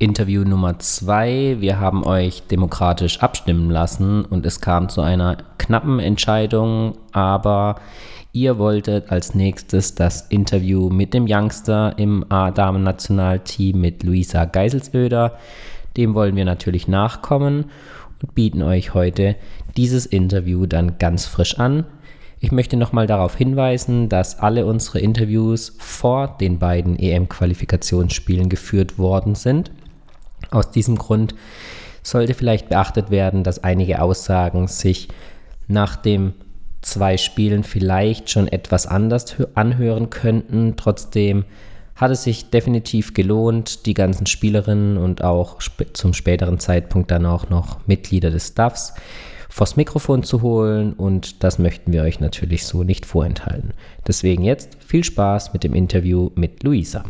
Interview Nummer zwei. Wir haben euch demokratisch abstimmen lassen und es kam zu einer knappen Entscheidung, aber ihr wolltet als nächstes das Interview mit dem Youngster im A-Damen-Nationalteam mit Luisa Geiselsöder. Dem wollen wir natürlich nachkommen und bieten euch heute dieses Interview dann ganz frisch an. Ich möchte nochmal darauf hinweisen, dass alle unsere Interviews vor den beiden EM-Qualifikationsspielen geführt worden sind. Aus diesem Grund sollte vielleicht beachtet werden, dass einige Aussagen sich nach dem zwei Spielen vielleicht schon etwas anders anhören könnten. Trotzdem hat es sich definitiv gelohnt, die ganzen Spielerinnen und auch zum späteren Zeitpunkt dann auch noch Mitglieder des Staffs vors Mikrofon zu holen und das möchten wir euch natürlich so nicht vorenthalten. Deswegen jetzt viel Spaß mit dem Interview mit Luisa.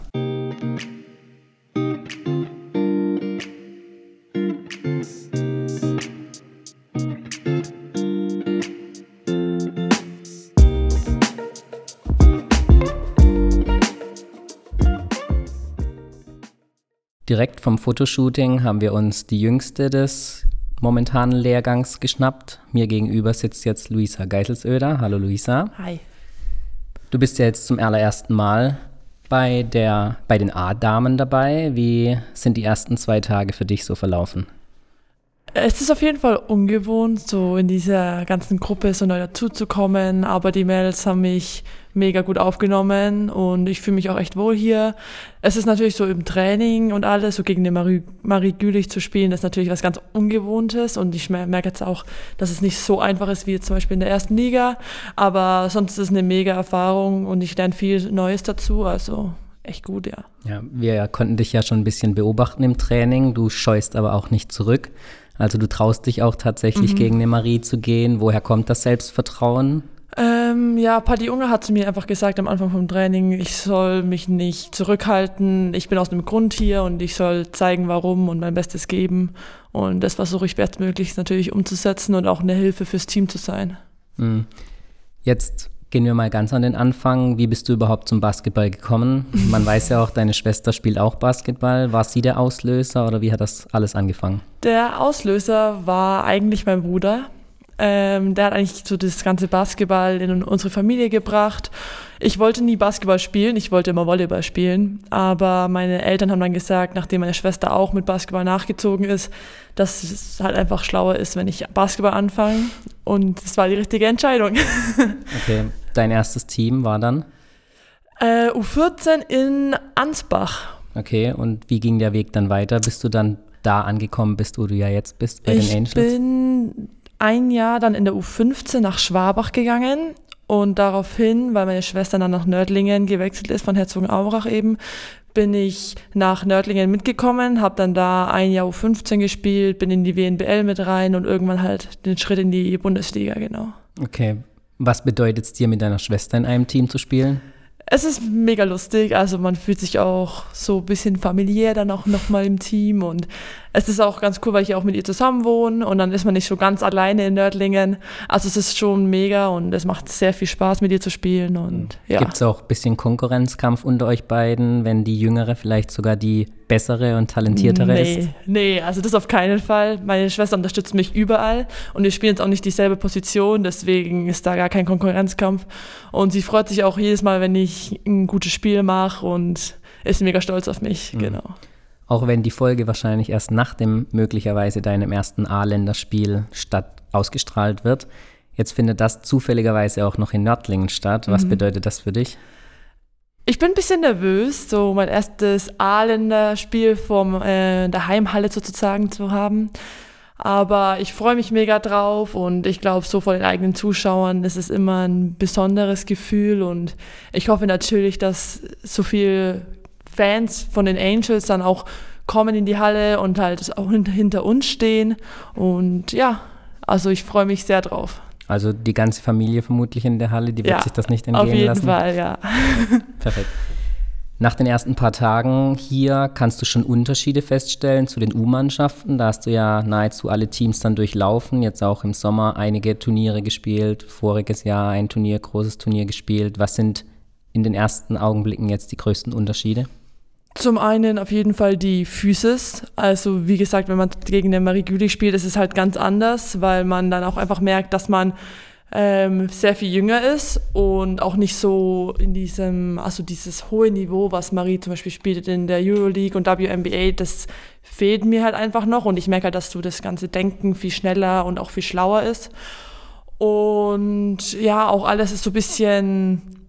Direkt vom Fotoshooting haben wir uns die jüngste des momentanen Lehrgangs geschnappt. Mir gegenüber sitzt jetzt Luisa Geiselsöder. Hallo Luisa. Hi. Du bist ja jetzt zum allerersten Mal bei, der, bei den A-Damen dabei. Wie sind die ersten zwei Tage für dich so verlaufen? Es ist auf jeden Fall ungewohnt, so in dieser ganzen Gruppe so neu dazuzukommen, aber die Mädels haben mich mega gut aufgenommen und ich fühle mich auch echt wohl hier. Es ist natürlich so im Training und alles, so gegen den Marie, Marie Gülich zu spielen, das ist natürlich was ganz Ungewohntes und ich merke jetzt auch, dass es nicht so einfach ist wie zum Beispiel in der ersten Liga, aber sonst ist es eine mega Erfahrung und ich lerne viel Neues dazu, also echt gut, ja. Ja, wir konnten dich ja schon ein bisschen beobachten im Training, du scheust aber auch nicht zurück. Also du traust dich auch tatsächlich mhm. gegen eine Marie zu gehen. Woher kommt das Selbstvertrauen? Ähm, ja, Paddy Unger hat zu mir einfach gesagt am Anfang vom Training, ich soll mich nicht zurückhalten. Ich bin aus einem Grund hier und ich soll zeigen, warum und mein Bestes geben. Und das versuche ich bestmöglichst natürlich umzusetzen und auch eine Hilfe fürs Team zu sein. Mhm. Jetzt Gehen wir mal ganz an den Anfang. Wie bist du überhaupt zum Basketball gekommen? Man weiß ja auch, deine Schwester spielt auch Basketball. War sie der Auslöser oder wie hat das alles angefangen? Der Auslöser war eigentlich mein Bruder. Ähm, der hat eigentlich so das ganze Basketball in unsere Familie gebracht. Ich wollte nie Basketball spielen, ich wollte immer Volleyball spielen. Aber meine Eltern haben dann gesagt, nachdem meine Schwester auch mit Basketball nachgezogen ist, dass es halt einfach schlauer ist, wenn ich Basketball anfange. Und es war die richtige Entscheidung. Okay, dein erstes Team war dann? Äh, U14 in Ansbach. Okay, und wie ging der Weg dann weiter? Bist du dann da angekommen bist, wo du ja jetzt bist bei ich den Angels? Ich bin ein Jahr dann in der U15 nach Schwabach gegangen und daraufhin, weil meine Schwester dann nach Nördlingen gewechselt ist, von Herzogenaurach eben, bin ich nach Nördlingen mitgekommen, habe dann da ein Jahr U15 gespielt, bin in die WNBL mit rein und irgendwann halt den Schritt in die Bundesliga, genau. Okay. Was bedeutet es dir, mit deiner Schwester in einem Team zu spielen? Es ist mega lustig, also man fühlt sich auch so ein bisschen familiär dann auch nochmal im Team und es ist auch ganz cool, weil ich ja auch mit ihr zusammen wohne und dann ist man nicht so ganz alleine in Nördlingen. Also es ist schon mega und es macht sehr viel Spaß, mit ihr zu spielen und ja. Gibt es auch ein bisschen Konkurrenzkampf unter euch beiden, wenn die Jüngere vielleicht sogar die bessere und talentiertere nee, ist? Nee, also das auf keinen Fall. Meine Schwester unterstützt mich überall und wir spielen jetzt auch nicht dieselbe Position, deswegen ist da gar kein Konkurrenzkampf. Und sie freut sich auch jedes Mal, wenn ich ein gutes Spiel mache und ist mega stolz auf mich, mhm. genau. Auch wenn die Folge wahrscheinlich erst nach dem möglicherweise deinem ersten A-Länderspiel statt ausgestrahlt wird. Jetzt findet das zufälligerweise auch noch in Nördlingen statt. Was mhm. bedeutet das für dich? Ich bin ein bisschen nervös, so mein erstes A-Länderspiel von äh, der Heimhalle sozusagen zu haben. Aber ich freue mich mega drauf und ich glaube, so vor den eigenen Zuschauern ist es immer ein besonderes Gefühl und ich hoffe natürlich, dass so viele Fans von den Angels dann auch kommen in die Halle und halt auch hinter uns stehen. Und ja, also ich freue mich sehr drauf. Also die ganze Familie vermutlich in der Halle, die wird ja, sich das nicht entgehen lassen. Auf jeden Fall, ja. Perfekt. Nach den ersten paar Tagen hier kannst du schon Unterschiede feststellen zu den U-Mannschaften. Da hast du ja nahezu alle Teams dann durchlaufen. Jetzt auch im Sommer einige Turniere gespielt. Voriges Jahr ein Turnier, großes Turnier gespielt. Was sind in den ersten Augenblicken jetzt die größten Unterschiede? Zum einen auf jeden Fall die Physis. Also wie gesagt, wenn man gegen den Marie Gülich spielt, ist es halt ganz anders, weil man dann auch einfach merkt, dass man ähm, sehr viel jünger ist und auch nicht so in diesem, also dieses hohe Niveau, was Marie zum Beispiel spielt in der Euroleague und WNBA, das fehlt mir halt einfach noch und ich merke halt, dass so das ganze Denken viel schneller und auch viel schlauer ist. Und ja, auch alles ist so ein bisschen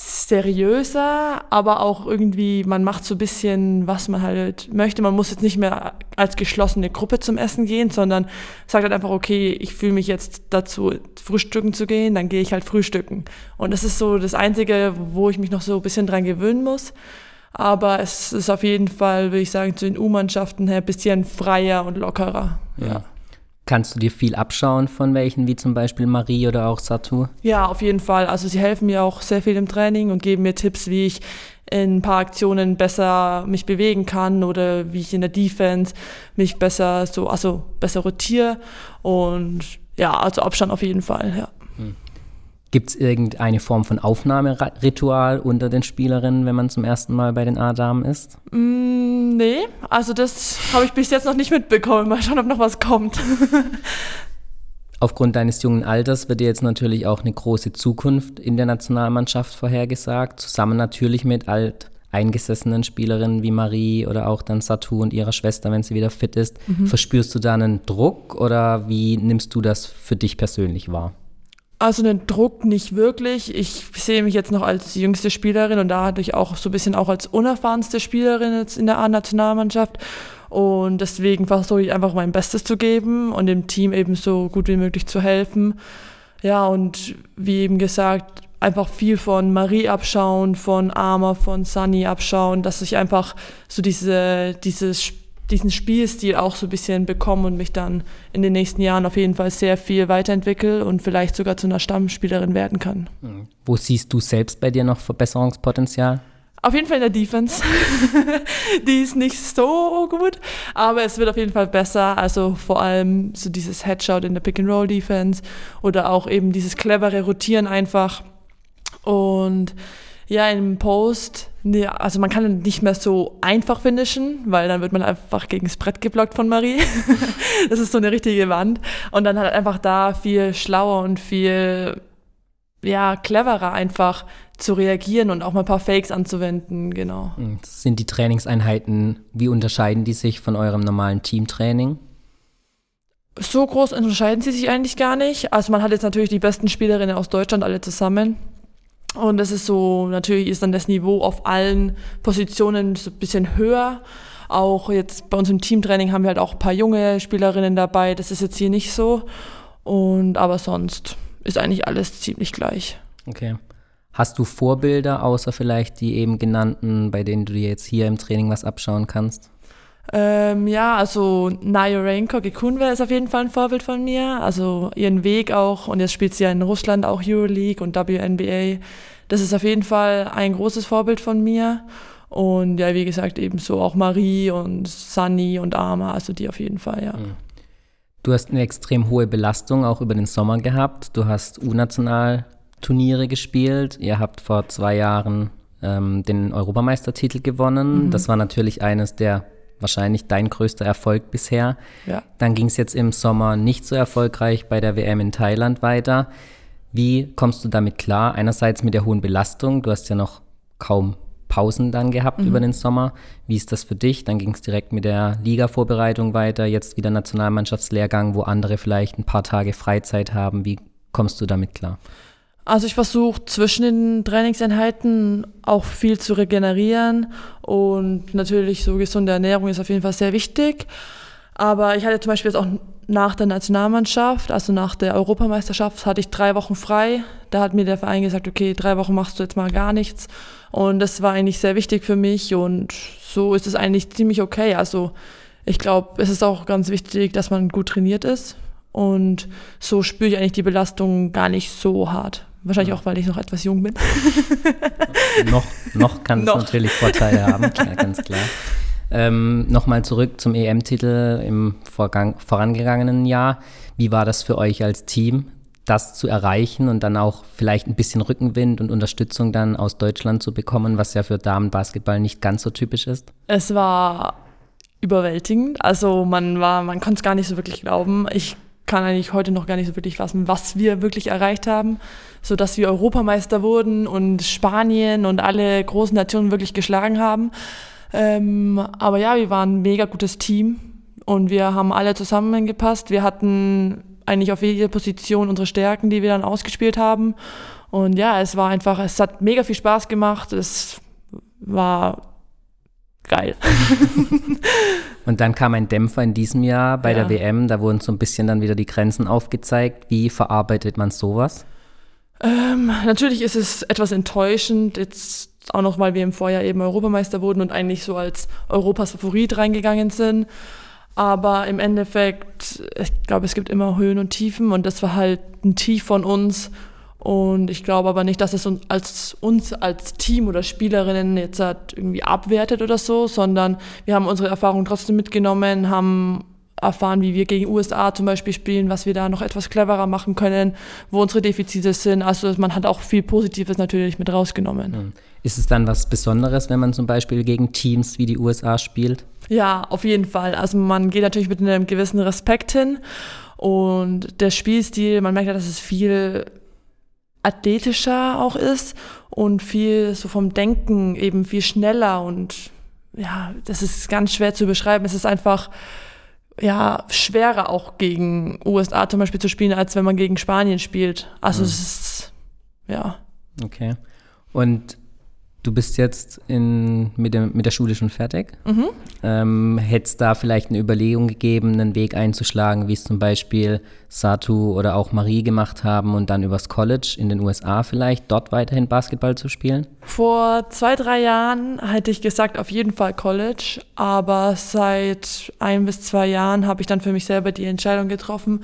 seriöser, aber auch irgendwie, man macht so ein bisschen, was man halt möchte. Man muss jetzt nicht mehr als geschlossene Gruppe zum Essen gehen, sondern sagt halt einfach, okay, ich fühle mich jetzt dazu, frühstücken zu gehen, dann gehe ich halt frühstücken. Und das ist so das Einzige, wo ich mich noch so ein bisschen dran gewöhnen muss. Aber es ist auf jeden Fall, würde ich sagen, zu den U-Mannschaften her ein bisschen freier und lockerer. ja. Kannst du dir viel abschauen von welchen, wie zum Beispiel Marie oder auch Satu? Ja, auf jeden Fall. Also sie helfen mir auch sehr viel im Training und geben mir Tipps, wie ich in ein paar Aktionen besser mich bewegen kann oder wie ich in der Defense mich besser so, also besser rotiere. Und ja, also Abstand auf jeden Fall, ja. Gibt es irgendeine Form von Aufnahmeritual unter den Spielerinnen, wenn man zum ersten Mal bei den A-Damen ist? Mm, nee, also das habe ich bis jetzt noch nicht mitbekommen. Mal schauen, ob noch was kommt. Aufgrund deines jungen Alters wird dir jetzt natürlich auch eine große Zukunft in der Nationalmannschaft vorhergesagt, zusammen natürlich mit alt eingesessenen Spielerinnen wie Marie oder auch dann Satu und ihrer Schwester, wenn sie wieder fit ist. Mhm. Verspürst du da einen Druck oder wie nimmst du das für dich persönlich wahr? Also einen Druck nicht wirklich. Ich sehe mich jetzt noch als jüngste Spielerin und da hatte ich auch so ein bisschen auch als unerfahrenste Spielerin jetzt in der A-Nationalmannschaft. Und deswegen versuche ich einfach mein Bestes zu geben und dem Team eben so gut wie möglich zu helfen. Ja, und wie eben gesagt, einfach viel von Marie abschauen, von Arma, von Sunny abschauen, dass ich einfach so diese, dieses Spiel diesen Spielstil auch so ein bisschen bekommen und mich dann in den nächsten Jahren auf jeden Fall sehr viel weiterentwickle und vielleicht sogar zu einer Stammspielerin werden kann. Mhm. Wo siehst du selbst bei dir noch Verbesserungspotenzial? Auf jeden Fall in der Defense. die ist nicht so gut, aber es wird auf jeden Fall besser. Also vor allem so dieses Headshot in der Pick-and-Roll-Defense oder auch eben dieses clevere Rotieren einfach. Und ja, im Post, nee, also man kann nicht mehr so einfach finishen, weil dann wird man einfach gegen das Brett geblockt von Marie. das ist so eine richtige Wand. Und dann halt einfach da viel schlauer und viel, ja, cleverer einfach zu reagieren und auch mal ein paar Fakes anzuwenden, genau. Hm, sind die Trainingseinheiten, wie unterscheiden die sich von eurem normalen Teamtraining? So groß unterscheiden sie sich eigentlich gar nicht. Also man hat jetzt natürlich die besten Spielerinnen aus Deutschland alle zusammen. Und das ist so, natürlich ist dann das Niveau auf allen Positionen so ein bisschen höher. Auch jetzt bei uns im Teamtraining haben wir halt auch ein paar junge Spielerinnen dabei. Das ist jetzt hier nicht so. Und aber sonst ist eigentlich alles ziemlich gleich. Okay. Hast du Vorbilder, außer vielleicht die eben genannten, bei denen du dir jetzt hier im Training was abschauen kannst? Ähm, ja, also Naya Renko Gekunwe ist auf jeden Fall ein Vorbild von mir. Also ihren Weg auch, und jetzt spielt sie ja in Russland auch Euroleague und WNBA. Das ist auf jeden Fall ein großes Vorbild von mir. Und ja, wie gesagt, ebenso auch Marie und Sunny und Arma, also die auf jeden Fall, ja. Mhm. Du hast eine extrem hohe Belastung auch über den Sommer gehabt. Du hast U-National-Turniere gespielt. Ihr habt vor zwei Jahren ähm, den Europameistertitel gewonnen. Mhm. Das war natürlich eines der wahrscheinlich dein größter Erfolg bisher. Ja. Dann ging es jetzt im Sommer nicht so erfolgreich bei der WM in Thailand weiter. Wie kommst du damit klar? Einerseits mit der hohen Belastung, du hast ja noch kaum Pausen dann gehabt mhm. über den Sommer. Wie ist das für dich? Dann ging es direkt mit der Liga-Vorbereitung weiter, jetzt wieder Nationalmannschaftslehrgang, wo andere vielleicht ein paar Tage Freizeit haben. Wie kommst du damit klar? Also ich versuche zwischen den Trainingseinheiten auch viel zu regenerieren und natürlich so gesunde Ernährung ist auf jeden Fall sehr wichtig. Aber ich hatte zum Beispiel jetzt auch nach der Nationalmannschaft, also nach der Europameisterschaft, hatte ich drei Wochen frei. Da hat mir der Verein gesagt, okay, drei Wochen machst du jetzt mal gar nichts. Und das war eigentlich sehr wichtig für mich und so ist es eigentlich ziemlich okay. Also ich glaube, es ist auch ganz wichtig, dass man gut trainiert ist. Und so spüre ich eigentlich die Belastung gar nicht so hart. Wahrscheinlich auch, weil ich noch etwas jung bin. noch, noch kann es natürlich Vorteile haben, klar, ganz klar. Ähm, Nochmal zurück zum EM-Titel im vorgang, vorangegangenen Jahr. Wie war das für euch als Team, das zu erreichen und dann auch vielleicht ein bisschen Rückenwind und Unterstützung dann aus Deutschland zu bekommen, was ja für Damenbasketball nicht ganz so typisch ist? Es war überwältigend. Also man war, man konnte es gar nicht so wirklich glauben. Ich kann eigentlich heute noch gar nicht so wirklich fassen, was wir wirklich erreicht haben, so dass wir Europameister wurden und Spanien und alle großen Nationen wirklich geschlagen haben. Ähm, aber ja, wir waren ein mega gutes Team und wir haben alle zusammengepasst. Wir hatten eigentlich auf jeder Position unsere Stärken, die wir dann ausgespielt haben. Und ja, es war einfach, es hat mega viel Spaß gemacht. Es war geil. Und dann kam ein Dämpfer in diesem Jahr bei ja. der WM. Da wurden so ein bisschen dann wieder die Grenzen aufgezeigt. Wie verarbeitet man sowas? Ähm, natürlich ist es etwas enttäuschend, jetzt auch noch, weil wir im Vorjahr eben Europameister wurden und eigentlich so als Europas Favorit reingegangen sind. Aber im Endeffekt, ich glaube, es gibt immer Höhen und Tiefen und das war halt ein Tief von uns. Und ich glaube aber nicht, dass es uns als, uns als Team oder Spielerinnen jetzt halt irgendwie abwertet oder so, sondern wir haben unsere Erfahrungen trotzdem mitgenommen, haben erfahren, wie wir gegen USA zum Beispiel spielen, was wir da noch etwas cleverer machen können, wo unsere Defizite sind. Also man hat auch viel Positives natürlich mit rausgenommen. Hm. Ist es dann was Besonderes, wenn man zum Beispiel gegen Teams wie die USA spielt? Ja, auf jeden Fall. Also man geht natürlich mit einem gewissen Respekt hin und der Spielstil, man merkt ja, dass es viel athletischer auch ist und viel so vom Denken eben viel schneller und ja, das ist ganz schwer zu beschreiben. Es ist einfach ja schwerer auch gegen USA zum Beispiel zu spielen, als wenn man gegen Spanien spielt. Also mhm. es ist ja. Okay. Und Du bist jetzt in, mit, dem, mit der Schule schon fertig. Mhm. Ähm, Hätte es da vielleicht eine Überlegung gegeben, einen Weg einzuschlagen, wie es zum Beispiel Satu oder auch Marie gemacht haben und dann übers College in den USA vielleicht dort weiterhin Basketball zu spielen? Vor zwei, drei Jahren hätte ich gesagt, auf jeden Fall College. Aber seit ein bis zwei Jahren habe ich dann für mich selber die Entscheidung getroffen,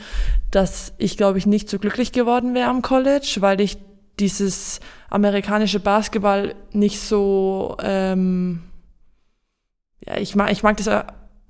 dass ich, glaube ich, nicht so glücklich geworden wäre am College, weil ich dieses amerikanische Basketball nicht so, ähm, ja, ich mag, ich mag das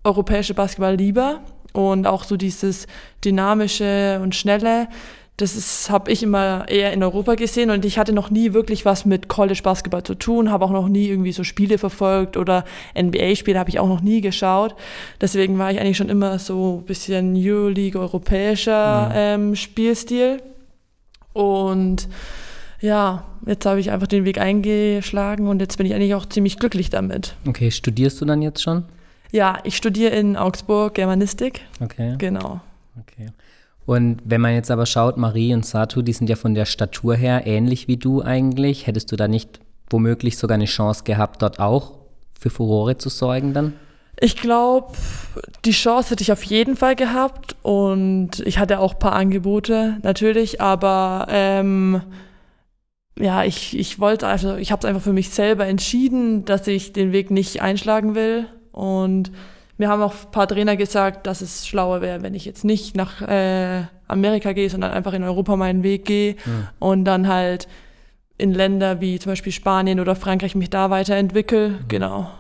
europäische Basketball lieber und auch so dieses dynamische und schnelle. Das habe ich immer eher in Europa gesehen und ich hatte noch nie wirklich was mit College Basketball zu tun, habe auch noch nie irgendwie so Spiele verfolgt oder NBA-Spiele habe ich auch noch nie geschaut. Deswegen war ich eigentlich schon immer so ein bisschen Euroleague europäischer mhm. ähm, Spielstil und ja, jetzt habe ich einfach den Weg eingeschlagen und jetzt bin ich eigentlich auch ziemlich glücklich damit. Okay, studierst du dann jetzt schon? Ja, ich studiere in Augsburg Germanistik. Okay. Genau. Okay. Und wenn man jetzt aber schaut, Marie und Satu, die sind ja von der Statur her ähnlich wie du eigentlich. Hättest du da nicht womöglich sogar eine Chance gehabt, dort auch für Furore zu sorgen dann? Ich glaube, die Chance hätte ich auf jeden Fall gehabt und ich hatte auch ein paar Angebote natürlich, aber ähm, ja, ich, ich wollte, also ich habe es einfach für mich selber entschieden, dass ich den Weg nicht einschlagen will. Und mir haben auch ein paar Trainer gesagt, dass es schlauer wäre, wenn ich jetzt nicht nach äh, Amerika gehe, sondern einfach in Europa meinen Weg gehe ja. und dann halt in Länder wie zum Beispiel Spanien oder Frankreich mich da weiterentwickle. Mhm. Genau.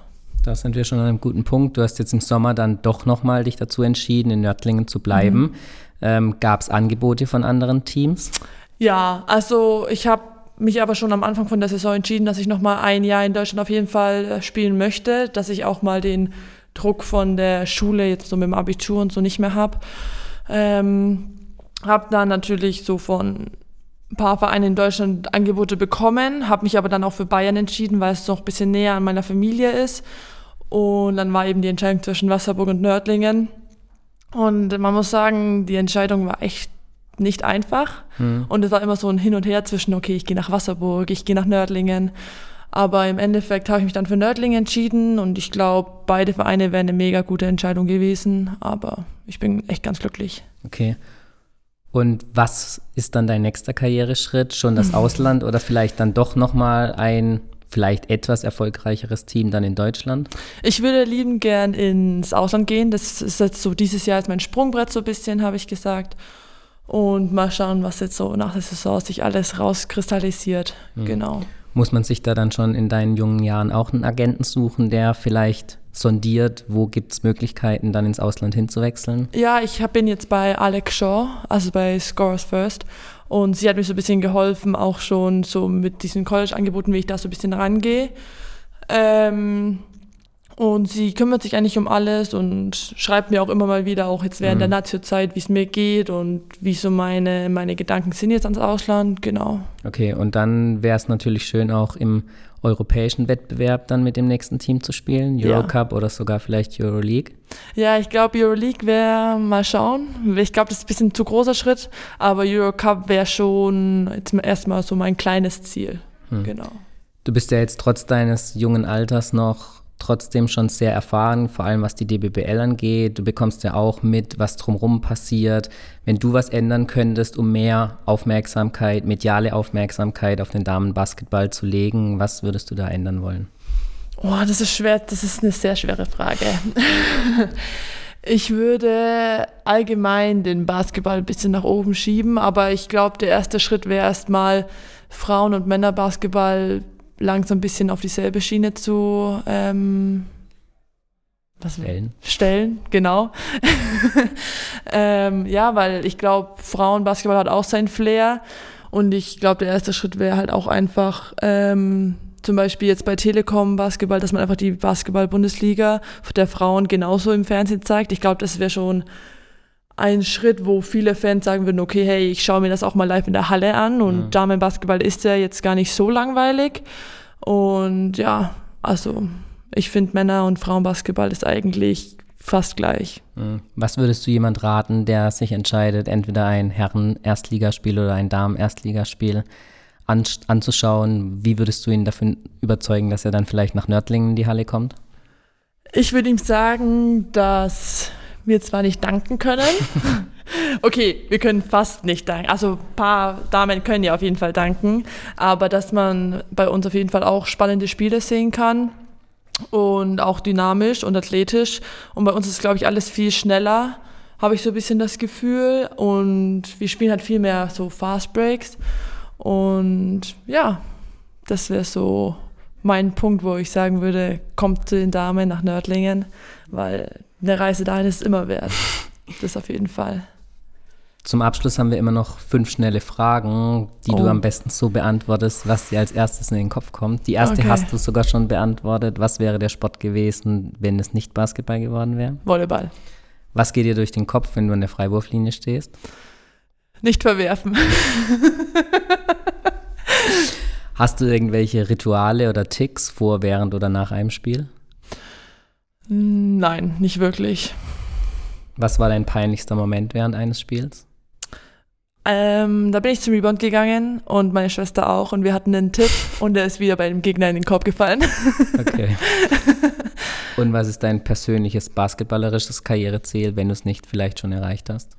Da sind wir schon an einem guten Punkt. Du hast jetzt im Sommer dann doch nochmal dich dazu entschieden, in Nördlingen zu bleiben. Mhm. Ähm, Gab es Angebote von anderen Teams? Ja, also ich habe mich aber schon am Anfang von der Saison entschieden, dass ich noch mal ein Jahr in Deutschland auf jeden Fall äh, spielen möchte, dass ich auch mal den Druck von der Schule jetzt so mit dem Abitur und so nicht mehr habe. Ähm, habe dann natürlich so von ein paar Vereinen in Deutschland Angebote bekommen, habe mich aber dann auch für Bayern entschieden, weil es noch ein bisschen näher an meiner Familie ist. Und dann war eben die Entscheidung zwischen Wasserburg und Nördlingen. Und man muss sagen, die Entscheidung war echt nicht einfach. Mhm. Und es war immer so ein Hin und Her zwischen, okay, ich gehe nach Wasserburg, ich gehe nach Nördlingen. Aber im Endeffekt habe ich mich dann für Nördlingen entschieden und ich glaube, beide Vereine wären eine mega gute Entscheidung gewesen. Aber ich bin echt ganz glücklich. Okay. Und was ist dann dein nächster Karriereschritt? Schon das Ausland oder vielleicht dann doch nochmal ein vielleicht etwas erfolgreicheres Team dann in Deutschland? Ich würde lieben gern ins Ausland gehen. Das ist jetzt so dieses Jahr ist mein Sprungbrett so ein bisschen, habe ich gesagt. Und mal schauen, was jetzt so nach der Saison sich alles rauskristallisiert. Mhm. Genau. Muss man sich da dann schon in deinen jungen Jahren auch einen Agenten suchen, der vielleicht sondiert, wo gibt es Möglichkeiten, dann ins Ausland hinzuwechseln? Ja, ich bin jetzt bei Alex Shaw, also bei Scores First. Und sie hat mir so ein bisschen geholfen, auch schon so mit diesen College-Angeboten, wie ich da so ein bisschen rangehe. Ähm, und sie kümmert sich eigentlich um alles und schreibt mir auch immer mal wieder, auch jetzt während mhm. der Nazio-Zeit, wie es mir geht und wie so meine, meine Gedanken sind jetzt ans Ausland, genau. Okay, und dann wäre es natürlich schön, auch im europäischen Wettbewerb dann mit dem nächsten Team zu spielen, Eurocup ja. oder sogar vielleicht Euroleague? Ja, ich glaube, Euroleague wäre, mal schauen. Ich glaube, das ist ein bisschen zu großer Schritt, aber Eurocup wäre schon jetzt erstmal so mein kleines Ziel. Hm. Genau. Du bist ja jetzt trotz deines jungen Alters noch trotzdem schon sehr erfahren, vor allem was die DBBL angeht. Du bekommst ja auch mit, was drumherum passiert. Wenn du was ändern könntest, um mehr Aufmerksamkeit, mediale Aufmerksamkeit auf den Damenbasketball zu legen, was würdest du da ändern wollen? Oh, das ist schwer, das ist eine sehr schwere Frage. Ich würde allgemein den Basketball ein bisschen nach oben schieben, aber ich glaube, der erste Schritt wäre erstmal Frauen- und Männerbasketball langsam ein bisschen auf dieselbe Schiene zu ähm, was stellen. Stellen, genau. ähm, ja, weil ich glaube, Frauenbasketball hat auch sein Flair. Und ich glaube, der erste Schritt wäre halt auch einfach, ähm, zum Beispiel jetzt bei Telekom Basketball, dass man einfach die Basketball-Bundesliga der Frauen genauso im Fernsehen zeigt. Ich glaube, das wäre schon ein Schritt, wo viele Fans sagen würden, okay, hey, ich schaue mir das auch mal live in der Halle an und ja. Damenbasketball ist ja jetzt gar nicht so langweilig. Und ja, also ich finde Männer- und Frauenbasketball ist eigentlich fast gleich. Was würdest du jemand raten, der sich entscheidet, entweder ein Herren-Erstligaspiel oder ein Damen-Erstligaspiel an, anzuschauen? Wie würdest du ihn dafür überzeugen, dass er dann vielleicht nach Nördlingen in die Halle kommt? Ich würde ihm sagen, dass wir zwar nicht danken können. okay, wir können fast nicht danken. Also ein paar Damen können ja auf jeden Fall danken, aber dass man bei uns auf jeden Fall auch spannende Spiele sehen kann und auch dynamisch und athletisch. Und bei uns ist, glaube ich, alles viel schneller, habe ich so ein bisschen das Gefühl. Und wir spielen halt viel mehr so Fast Breaks. Und ja, das wäre so mein Punkt, wo ich sagen würde, kommt zu den Damen nach Nördlingen, weil eine Reise dahin ist immer wert. Das auf jeden Fall. Zum Abschluss haben wir immer noch fünf schnelle Fragen, die oh. du am besten so beantwortest, was dir als erstes in den Kopf kommt. Die erste okay. hast du sogar schon beantwortet. Was wäre der Sport gewesen, wenn es nicht Basketball geworden wäre? Volleyball. Was geht dir durch den Kopf, wenn du an der Freiwurflinie stehst? Nicht verwerfen. Hast du irgendwelche Rituale oder Ticks vor, während oder nach einem Spiel? Nein, nicht wirklich. Was war dein peinlichster Moment während eines Spiels? Ähm, da bin ich zum Rebound gegangen und meine Schwester auch und wir hatten einen Tipp und der ist wieder bei dem Gegner in den Korb gefallen. Okay. Und was ist dein persönliches basketballerisches Karriereziel, wenn du es nicht vielleicht schon erreicht hast?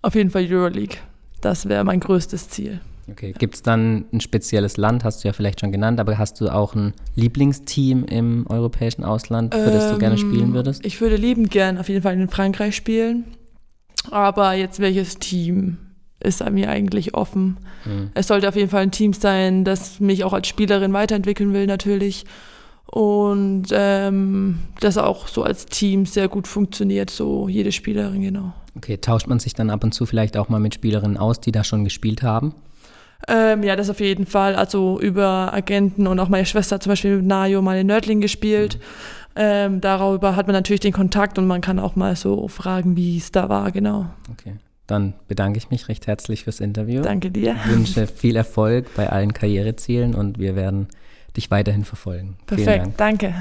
Auf jeden Fall Euroleague. Das wäre mein größtes Ziel. Okay. Gibt es dann ein spezielles Land, hast du ja vielleicht schon genannt, aber hast du auch ein Lieblingsteam im europäischen Ausland, für ähm, das du gerne ähm, spielen würdest? Ich würde liebend gern auf jeden Fall in Frankreich spielen. Aber jetzt welches Team ist an mir eigentlich offen? Mhm. Es sollte auf jeden Fall ein Team sein, das mich auch als Spielerin weiterentwickeln will, natürlich. Und ähm, das auch so als Team sehr gut funktioniert, so jede Spielerin, genau. Okay, tauscht man sich dann ab und zu vielleicht auch mal mit Spielerinnen aus, die da schon gespielt haben? Ähm, ja, das auf jeden Fall. Also über Agenten und auch meine Schwester hat zum Beispiel mit Nayo mal in Nördling gespielt. Mhm. Ähm, darüber hat man natürlich den Kontakt und man kann auch mal so fragen, wie es da war, genau. Okay. Dann bedanke ich mich recht herzlich fürs Interview. Danke dir. Ich wünsche viel Erfolg bei allen Karrierezielen und wir werden dich weiterhin verfolgen. Perfekt, danke.